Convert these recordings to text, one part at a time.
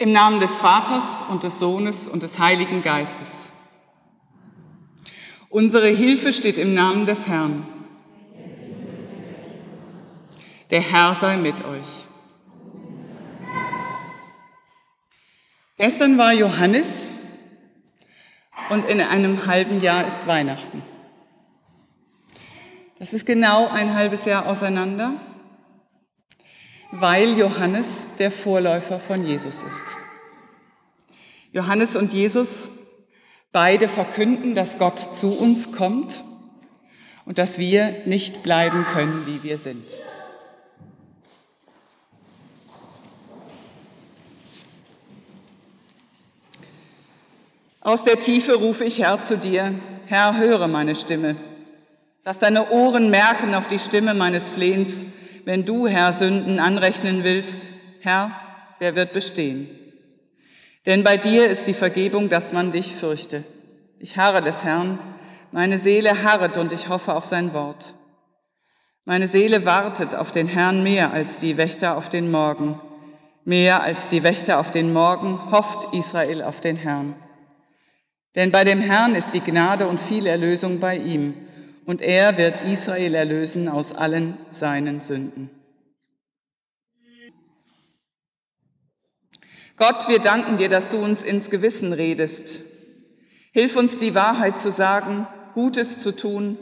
Im Namen des Vaters und des Sohnes und des Heiligen Geistes. Unsere Hilfe steht im Namen des Herrn. Der Herr sei mit euch. Gestern war Johannes und in einem halben Jahr ist Weihnachten. Das ist genau ein halbes Jahr auseinander weil Johannes der Vorläufer von Jesus ist. Johannes und Jesus beide verkünden, dass Gott zu uns kommt und dass wir nicht bleiben können, wie wir sind. Aus der Tiefe rufe ich Herr zu dir, Herr, höre meine Stimme. Lass deine Ohren merken auf die Stimme meines Flehens wenn du, Herr, Sünden anrechnen willst, Herr, wer wird bestehen? Denn bei dir ist die Vergebung, dass man dich fürchte. Ich harre des Herrn, meine Seele harret und ich hoffe auf sein Wort. Meine Seele wartet auf den Herrn mehr als die Wächter auf den Morgen. Mehr als die Wächter auf den Morgen hofft Israel auf den Herrn. Denn bei dem Herrn ist die Gnade und viel Erlösung bei ihm und er wird Israel erlösen aus allen seinen Sünden. Gott, wir danken dir, dass du uns ins Gewissen redest. Hilf uns die Wahrheit zu sagen, Gutes zu tun,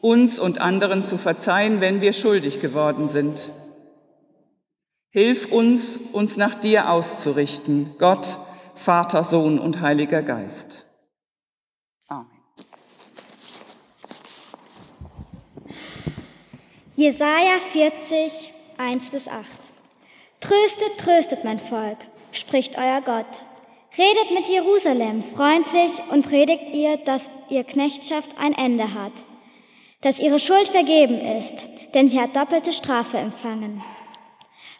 uns und anderen zu verzeihen, wenn wir schuldig geworden sind. Hilf uns, uns nach dir auszurichten, Gott, Vater, Sohn und Heiliger Geist. Jesaja 40, 1 bis 8. Tröstet, tröstet mein Volk, spricht euer Gott. Redet mit Jerusalem freundlich und predigt ihr, dass ihr Knechtschaft ein Ende hat, dass ihre Schuld vergeben ist, denn sie hat doppelte Strafe empfangen.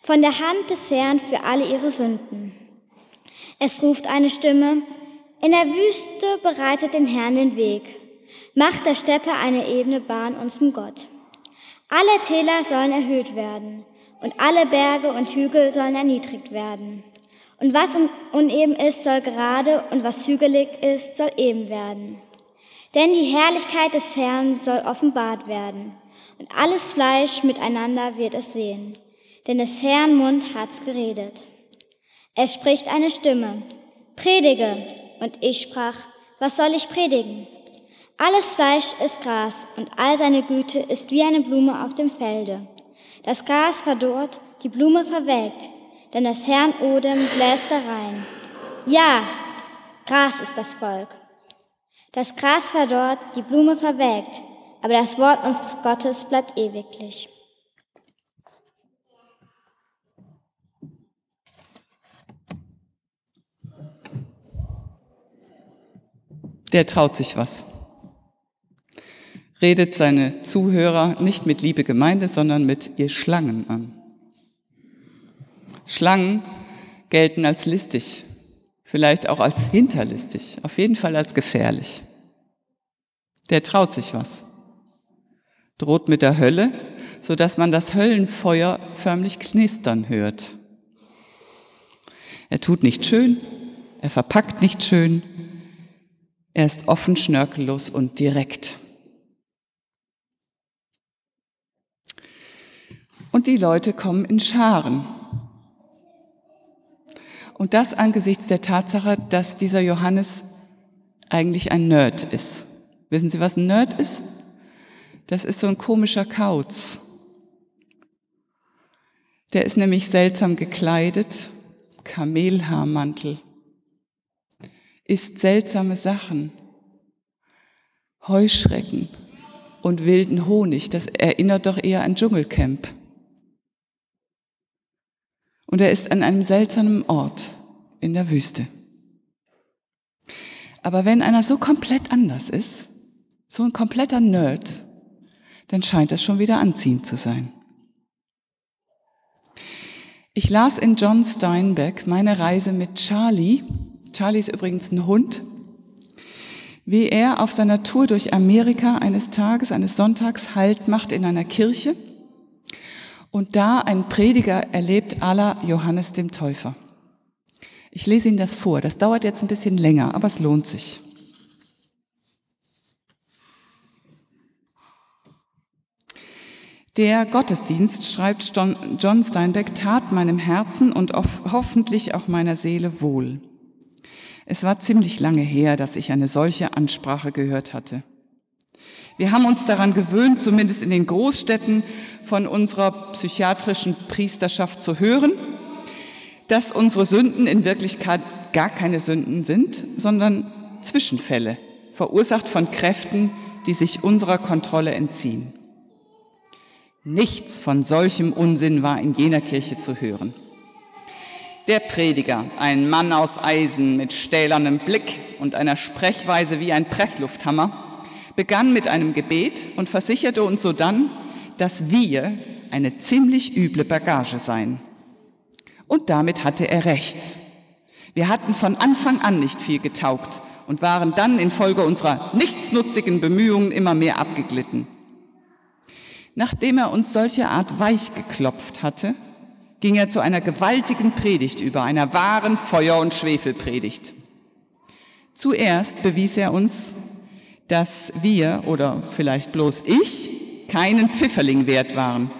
Von der Hand des Herrn für alle ihre Sünden. Es ruft eine Stimme, in der Wüste bereitet den Herrn den Weg, macht der Steppe eine ebene Bahn unserem Gott. Alle Täler sollen erhöht werden und alle Berge und Hügel sollen erniedrigt werden. Und was uneben ist, soll gerade und was hügelig ist, soll eben werden. Denn die Herrlichkeit des Herrn soll offenbart werden und alles Fleisch miteinander wird es sehen. Denn des Herrn Mund hat's geredet. Es spricht eine Stimme, predige. Und ich sprach, was soll ich predigen? Alles Fleisch ist Gras und all seine Güte ist wie eine Blume auf dem Felde. Das Gras verdorrt, die Blume verwelkt, denn das Herrn Odem bläst da rein. Ja, Gras ist das Volk. Das Gras verdorrt, die Blume verwelkt, aber das Wort unseres Gottes bleibt ewiglich. Der traut sich was redet seine Zuhörer nicht mit Liebe Gemeinde, sondern mit ihr Schlangen an. Schlangen gelten als listig, vielleicht auch als hinterlistig, auf jeden Fall als gefährlich. Der traut sich was, droht mit der Hölle, so dass man das Höllenfeuer förmlich knistern hört. Er tut nicht schön, er verpackt nicht schön, er ist offen, schnörkellos und direkt. Und die Leute kommen in Scharen. Und das angesichts der Tatsache, dass dieser Johannes eigentlich ein Nerd ist. Wissen Sie, was ein Nerd ist? Das ist so ein komischer Kauz. Der ist nämlich seltsam gekleidet, Kamelhaarmantel, isst seltsame Sachen, Heuschrecken und wilden Honig. Das erinnert doch eher an Dschungelcamp. Und er ist an einem seltsamen Ort in der Wüste. Aber wenn einer so komplett anders ist, so ein kompletter Nerd, dann scheint das schon wieder anziehend zu sein. Ich las in John Steinbeck meine Reise mit Charlie. Charlie ist übrigens ein Hund. Wie er auf seiner Tour durch Amerika eines Tages, eines Sonntags Halt macht in einer Kirche und da ein Prediger erlebt aller Johannes dem Täufer. Ich lese Ihnen das vor. Das dauert jetzt ein bisschen länger, aber es lohnt sich. Der Gottesdienst, schreibt John Steinbeck, tat meinem Herzen und hoffentlich auch meiner Seele wohl. Es war ziemlich lange her, dass ich eine solche Ansprache gehört hatte. Wir haben uns daran gewöhnt, zumindest in den Großstädten von unserer psychiatrischen Priesterschaft zu hören, dass unsere Sünden in Wirklichkeit gar keine Sünden sind, sondern Zwischenfälle, verursacht von Kräften, die sich unserer Kontrolle entziehen. Nichts von solchem Unsinn war in jener Kirche zu hören. Der Prediger, ein Mann aus Eisen mit stählernem Blick und einer Sprechweise wie ein Presslufthammer, begann mit einem Gebet und versicherte uns sodann, dass wir eine ziemlich üble Bagage seien. Und damit hatte er recht. Wir hatten von Anfang an nicht viel getaugt und waren dann infolge unserer nichtsnutzigen Bemühungen immer mehr abgeglitten. Nachdem er uns solche Art weich geklopft hatte, ging er zu einer gewaltigen Predigt über, einer wahren Feuer- und Schwefelpredigt. Zuerst bewies er uns, dass wir, oder vielleicht bloß ich, keinen Pfifferling wert waren.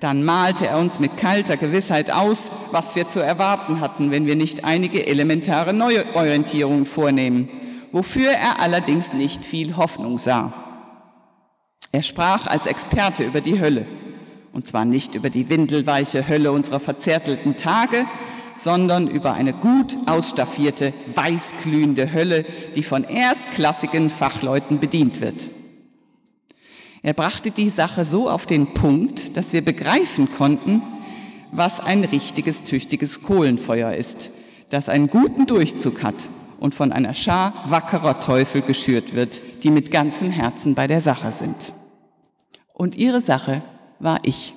Dann malte er uns mit kalter Gewissheit aus, was wir zu erwarten hatten, wenn wir nicht einige elementare Neuorientierungen vornehmen, wofür er allerdings nicht viel Hoffnung sah. Er sprach als Experte über die Hölle. Und zwar nicht über die windelweiche Hölle unserer verzärtelten Tage, sondern über eine gut ausstaffierte, weißglühende Hölle, die von erstklassigen Fachleuten bedient wird. Er brachte die Sache so auf den Punkt, dass wir begreifen konnten, was ein richtiges, tüchtiges Kohlenfeuer ist, das einen guten Durchzug hat und von einer Schar wackerer Teufel geschürt wird, die mit ganzem Herzen bei der Sache sind und ihre Sache war ich.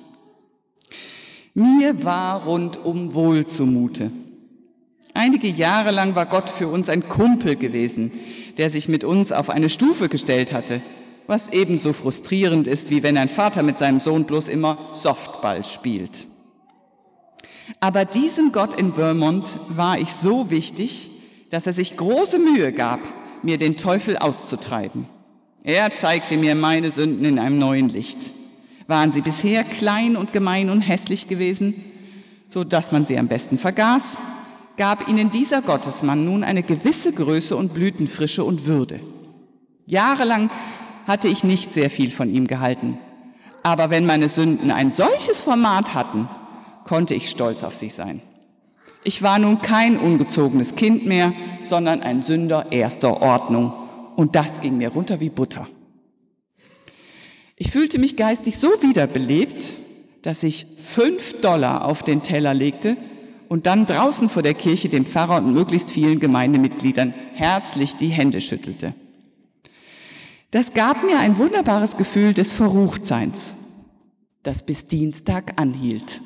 Mir war rundum wohl zumute. Einige Jahre lang war Gott für uns ein Kumpel gewesen, der sich mit uns auf eine Stufe gestellt hatte, was ebenso frustrierend ist, wie wenn ein Vater mit seinem Sohn bloß immer Softball spielt. Aber diesem Gott in Vermont war ich so wichtig, dass er sich große Mühe gab, mir den Teufel auszutreiben. Er zeigte mir meine Sünden in einem neuen Licht. Waren sie bisher klein und gemein und hässlich gewesen, so dass man sie am besten vergaß, gab ihnen dieser Gottesmann nun eine gewisse Größe und Blütenfrische und Würde. Jahrelang hatte ich nicht sehr viel von ihm gehalten, aber wenn meine Sünden ein solches Format hatten, konnte ich stolz auf sie sein. Ich war nun kein ungezogenes Kind mehr, sondern ein Sünder erster Ordnung und das ging mir runter wie Butter. Ich fühlte mich geistig so wiederbelebt, dass ich fünf Dollar auf den Teller legte und dann draußen vor der Kirche dem Pfarrer und möglichst vielen Gemeindemitgliedern herzlich die Hände schüttelte. Das gab mir ein wunderbares Gefühl des Verruchtseins, das bis Dienstag anhielt.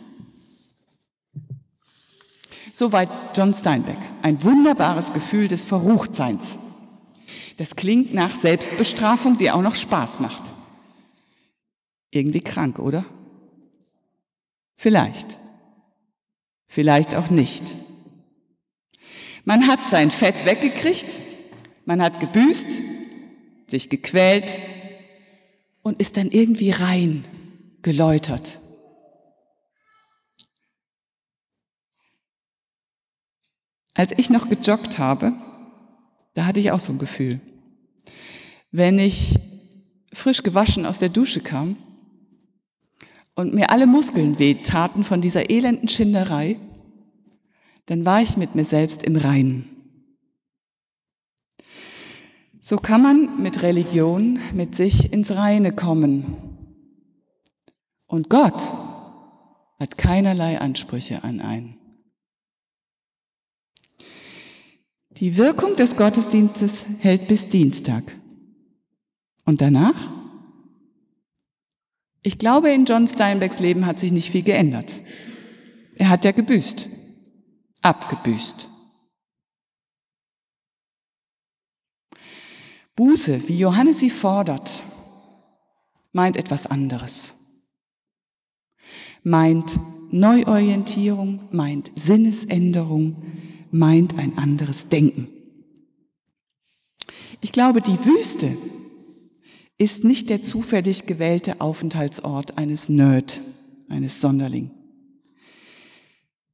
Soweit John Steinbeck. Ein wunderbares Gefühl des Verruchtseins. Das klingt nach Selbstbestrafung, die auch noch Spaß macht. Irgendwie krank, oder? Vielleicht. Vielleicht auch nicht. Man hat sein Fett weggekriegt, man hat gebüßt, sich gequält und ist dann irgendwie rein, geläutert. Als ich noch gejoggt habe, da hatte ich auch so ein Gefühl wenn ich frisch gewaschen aus der Dusche kam und mir alle Muskeln wehtaten von dieser elenden Schinderei, dann war ich mit mir selbst im Reinen. So kann man mit Religion mit sich ins Reine kommen. Und Gott hat keinerlei Ansprüche an einen. Die Wirkung des Gottesdienstes hält bis Dienstag. Und danach? Ich glaube, in John Steinbecks Leben hat sich nicht viel geändert. Er hat ja gebüßt, abgebüßt. Buße, wie Johannes sie fordert, meint etwas anderes. Meint Neuorientierung, meint Sinnesänderung, meint ein anderes Denken. Ich glaube, die Wüste ist nicht der zufällig gewählte Aufenthaltsort eines Nerd, eines Sonderling.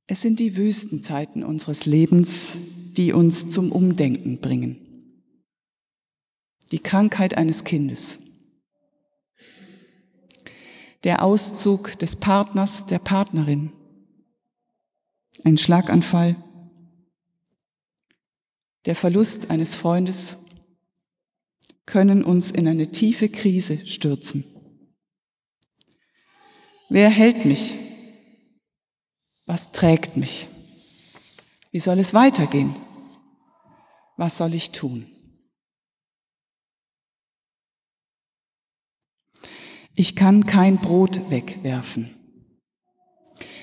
Es sind die Wüstenzeiten unseres Lebens, die uns zum Umdenken bringen. Die Krankheit eines Kindes. Der Auszug des Partners, der Partnerin. Ein Schlaganfall. Der Verlust eines Freundes können uns in eine tiefe Krise stürzen. Wer hält mich? Was trägt mich? Wie soll es weitergehen? Was soll ich tun? Ich kann kein Brot wegwerfen,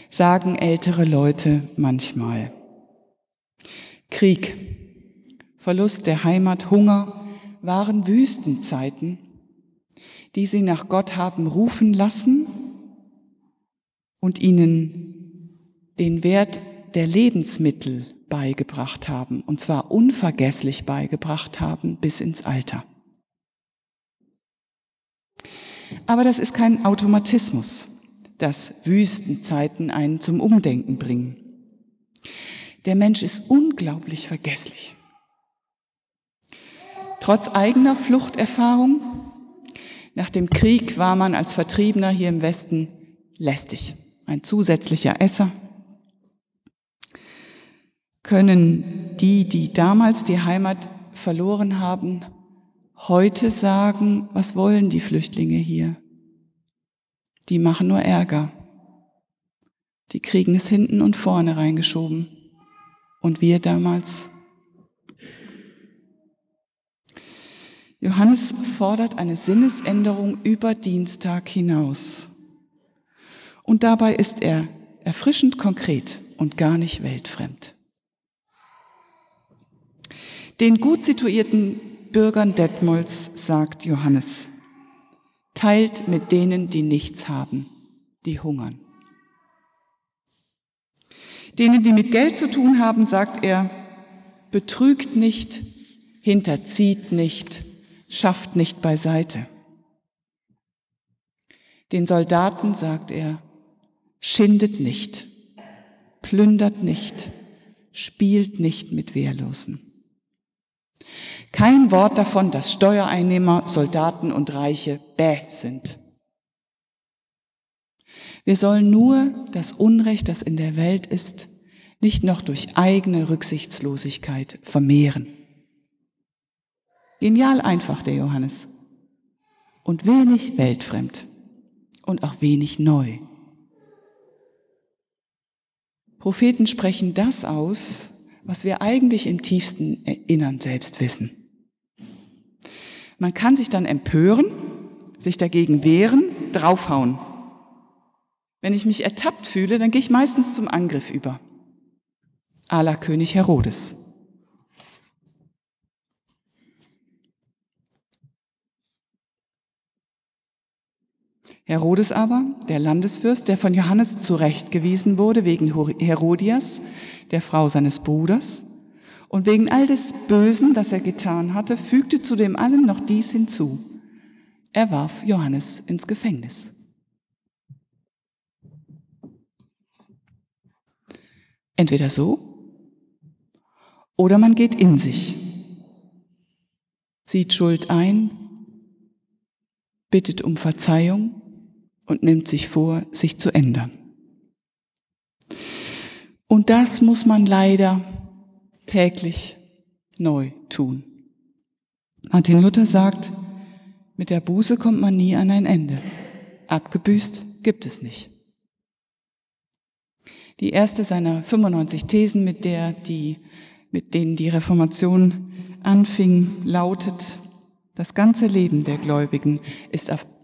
sagen ältere Leute manchmal. Krieg, Verlust der Heimat, Hunger, waren Wüstenzeiten, die sie nach Gott haben rufen lassen und ihnen den Wert der Lebensmittel beigebracht haben, und zwar unvergesslich beigebracht haben bis ins Alter. Aber das ist kein Automatismus, dass Wüstenzeiten einen zum Umdenken bringen. Der Mensch ist unglaublich vergesslich. Trotz eigener Fluchterfahrung, nach dem Krieg war man als Vertriebener hier im Westen lästig, ein zusätzlicher Esser. Können die, die damals die Heimat verloren haben, heute sagen, was wollen die Flüchtlinge hier? Die machen nur Ärger. Die kriegen es hinten und vorne reingeschoben. Und wir damals Johannes fordert eine Sinnesänderung über Dienstag hinaus. Und dabei ist er erfrischend konkret und gar nicht weltfremd. Den gut situierten Bürgern Detmolds sagt Johannes, teilt mit denen, die nichts haben, die hungern. Denen, die mit Geld zu tun haben, sagt er, betrügt nicht, hinterzieht nicht, schafft nicht beiseite. Den Soldaten sagt er, schindet nicht, plündert nicht, spielt nicht mit Wehrlosen. Kein Wort davon, dass Steuereinnehmer, Soldaten und Reiche bäh sind. Wir sollen nur das Unrecht, das in der Welt ist, nicht noch durch eigene Rücksichtslosigkeit vermehren. Genial einfach, der Johannes. Und wenig weltfremd. Und auch wenig neu. Propheten sprechen das aus, was wir eigentlich im tiefsten Innern selbst wissen. Man kann sich dann empören, sich dagegen wehren, draufhauen. Wenn ich mich ertappt fühle, dann gehe ich meistens zum Angriff über. A la König Herodes. Herodes aber, der Landesfürst, der von Johannes zurechtgewiesen wurde wegen Herodias, der Frau seines Bruders, und wegen all des Bösen, das er getan hatte, fügte zu dem allen noch dies hinzu. Er warf Johannes ins Gefängnis. Entweder so oder man geht in sich, sieht Schuld ein, bittet um Verzeihung und nimmt sich vor, sich zu ändern. Und das muss man leider täglich neu tun. Martin Luther sagt, mit der Buße kommt man nie an ein Ende. Abgebüßt gibt es nicht. Die erste seiner 95 Thesen, mit der die, mit denen die Reformation anfing, lautet, das ganze Leben der Gläubigen ist auf